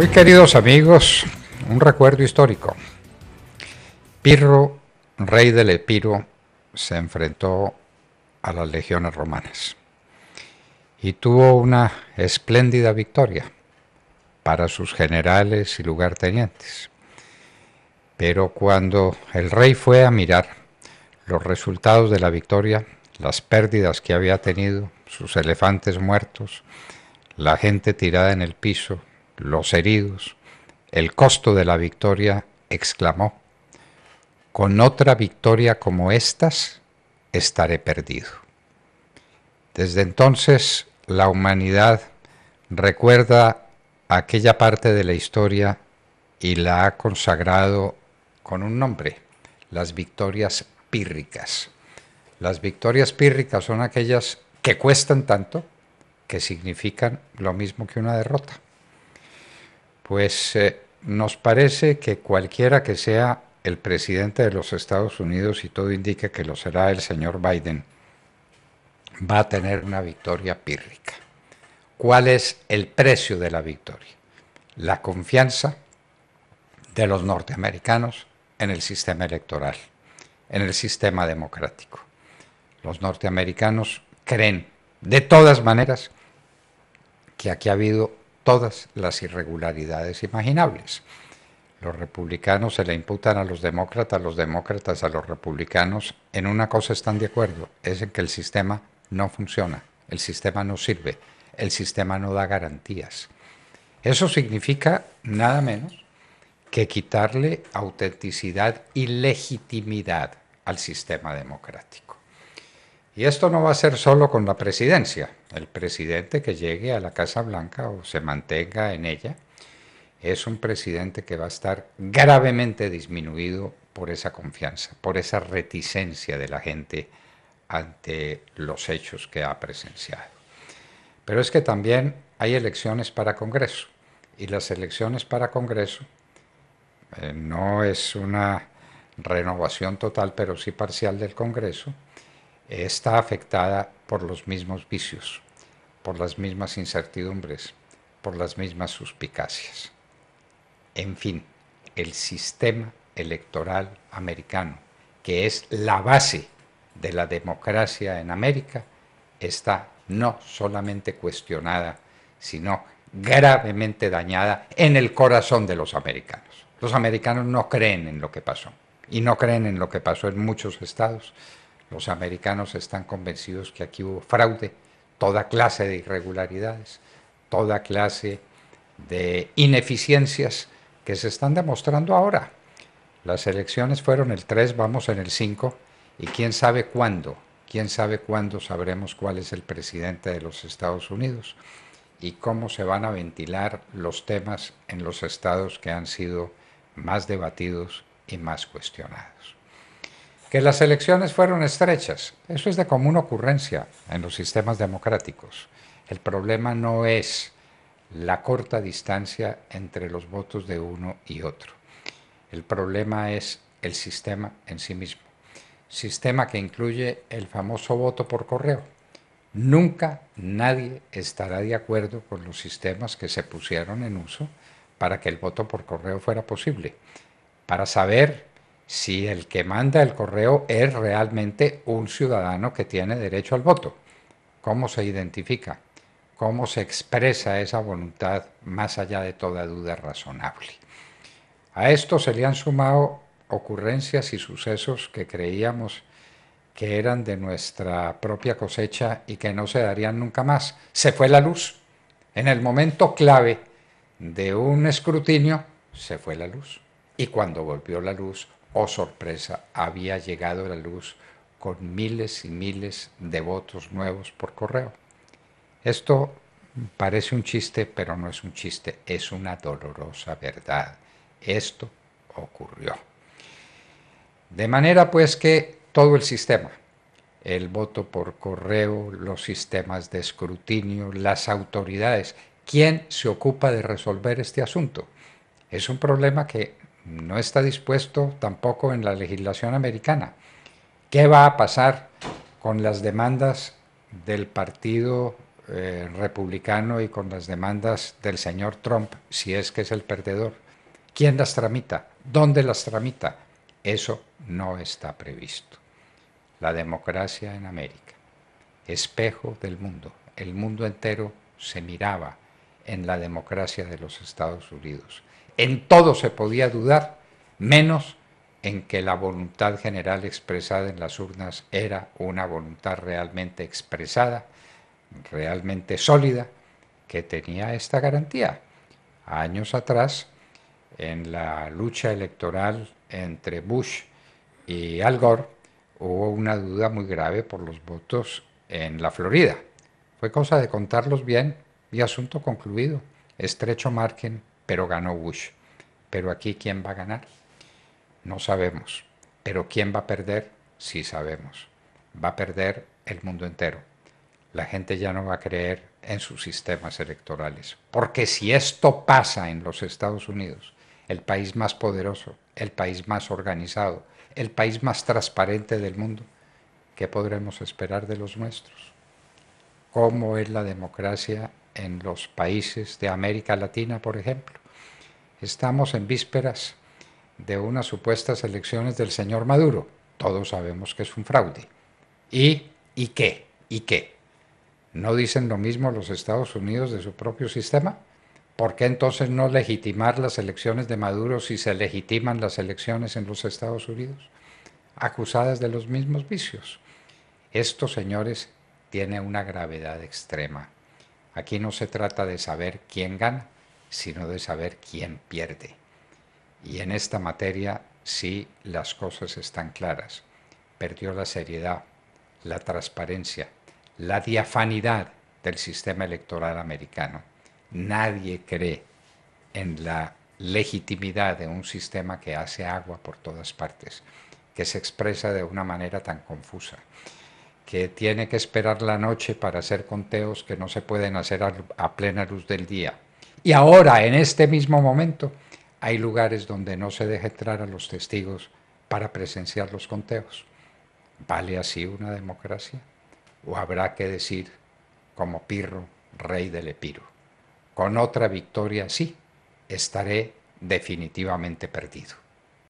Muy queridos amigos, un recuerdo histórico. Pirro, rey del Epiro, se enfrentó a las legiones romanas y tuvo una espléndida victoria para sus generales y lugartenientes. Pero cuando el rey fue a mirar los resultados de la victoria, las pérdidas que había tenido, sus elefantes muertos, la gente tirada en el piso, los heridos, el costo de la victoria, exclamó, con otra victoria como estas, estaré perdido. Desde entonces, la humanidad recuerda aquella parte de la historia y la ha consagrado con un nombre, las victorias pírricas. Las victorias pírricas son aquellas que cuestan tanto que significan lo mismo que una derrota. Pues eh, nos parece que cualquiera que sea el presidente de los Estados Unidos, y todo indica que lo será el señor Biden, va a tener una victoria pírrica. ¿Cuál es el precio de la victoria? La confianza de los norteamericanos en el sistema electoral, en el sistema democrático. Los norteamericanos creen de todas maneras que aquí ha habido todas las irregularidades imaginables. Los republicanos se le imputan a los demócratas, los demócratas a los republicanos. En una cosa están de acuerdo, es en que el sistema no funciona, el sistema no sirve, el sistema no da garantías. Eso significa nada menos que quitarle autenticidad y legitimidad al sistema democrático. Y esto no va a ser solo con la presidencia. El presidente que llegue a la Casa Blanca o se mantenga en ella, es un presidente que va a estar gravemente disminuido por esa confianza, por esa reticencia de la gente ante los hechos que ha presenciado. Pero es que también hay elecciones para Congreso y las elecciones para Congreso eh, no es una renovación total, pero sí parcial del Congreso, está afectada por los mismos vicios, por las mismas incertidumbres, por las mismas suspicacias. En fin, el sistema electoral americano, que es la base de la democracia en América, está no solamente cuestionada, sino gravemente dañada en el corazón de los americanos. Los americanos no creen en lo que pasó y no creen en lo que pasó en muchos estados. Los americanos están convencidos que aquí hubo fraude, toda clase de irregularidades, toda clase de ineficiencias que se están demostrando ahora. Las elecciones fueron el 3, vamos en el 5, y quién sabe cuándo, quién sabe cuándo sabremos cuál es el presidente de los Estados Unidos y cómo se van a ventilar los temas en los estados que han sido más debatidos y más cuestionados. Que las elecciones fueron estrechas, eso es de común ocurrencia en los sistemas democráticos. El problema no es la corta distancia entre los votos de uno y otro. El problema es el sistema en sí mismo. Sistema que incluye el famoso voto por correo. Nunca nadie estará de acuerdo con los sistemas que se pusieron en uso para que el voto por correo fuera posible, para saber si el que manda el correo es realmente un ciudadano que tiene derecho al voto. ¿Cómo se identifica? cómo se expresa esa voluntad más allá de toda duda razonable. A esto se le han sumado ocurrencias y sucesos que creíamos que eran de nuestra propia cosecha y que no se darían nunca más. Se fue la luz. En el momento clave de un escrutinio, se fue la luz. Y cuando volvió la luz, oh sorpresa, había llegado la luz con miles y miles de votos nuevos por correo. Esto parece un chiste, pero no es un chiste, es una dolorosa verdad. Esto ocurrió. De manera pues que todo el sistema, el voto por correo, los sistemas de escrutinio, las autoridades, ¿quién se ocupa de resolver este asunto? Es un problema que no está dispuesto tampoco en la legislación americana. ¿Qué va a pasar con las demandas del partido eh, republicano y con las demandas del señor Trump, si es que es el perdedor. ¿Quién las tramita? ¿Dónde las tramita? Eso no está previsto. La democracia en América, espejo del mundo. El mundo entero se miraba en la democracia de los Estados Unidos. En todo se podía dudar, menos en que la voluntad general expresada en las urnas era una voluntad realmente expresada, realmente sólida, que tenía esta garantía. Años atrás, en la lucha electoral entre Bush y Al Gore, hubo una duda muy grave por los votos en la Florida. Fue cosa de contarlos bien y asunto concluido. Estrecho margen, pero ganó Bush. Pero aquí, ¿quién va a ganar? No sabemos. Pero ¿quién va a perder? Sí sabemos. Va a perder el mundo entero. La gente ya no va a creer en sus sistemas electorales. Porque si esto pasa en los Estados Unidos, el país más poderoso, el país más organizado, el país más transparente del mundo, ¿qué podremos esperar de los nuestros? ¿Cómo es la democracia en los países de América Latina, por ejemplo? Estamos en vísperas de unas supuestas elecciones del señor Maduro. Todos sabemos que es un fraude. ¿Y, ¿Y qué? ¿Y qué? ¿No dicen lo mismo los Estados Unidos de su propio sistema? ¿Por qué entonces no legitimar las elecciones de Maduro si se legitiman las elecciones en los Estados Unidos? Acusadas de los mismos vicios. Esto, señores, tiene una gravedad extrema. Aquí no se trata de saber quién gana, sino de saber quién pierde. Y en esta materia sí las cosas están claras. Perdió la seriedad, la transparencia, la diafanidad del sistema electoral americano. Nadie cree en la legitimidad de un sistema que hace agua por todas partes, que se expresa de una manera tan confusa, que tiene que esperar la noche para hacer conteos que no se pueden hacer a, plena luz del día. Y ahora, en este mismo momento, hay lugares donde no se deja entrar a los testigos para presenciar los conteos. ¿Vale así una democracia? ¿O habrá que decir, como Pirro, rey del Epiro, con otra victoria sí, estaré definitivamente perdido?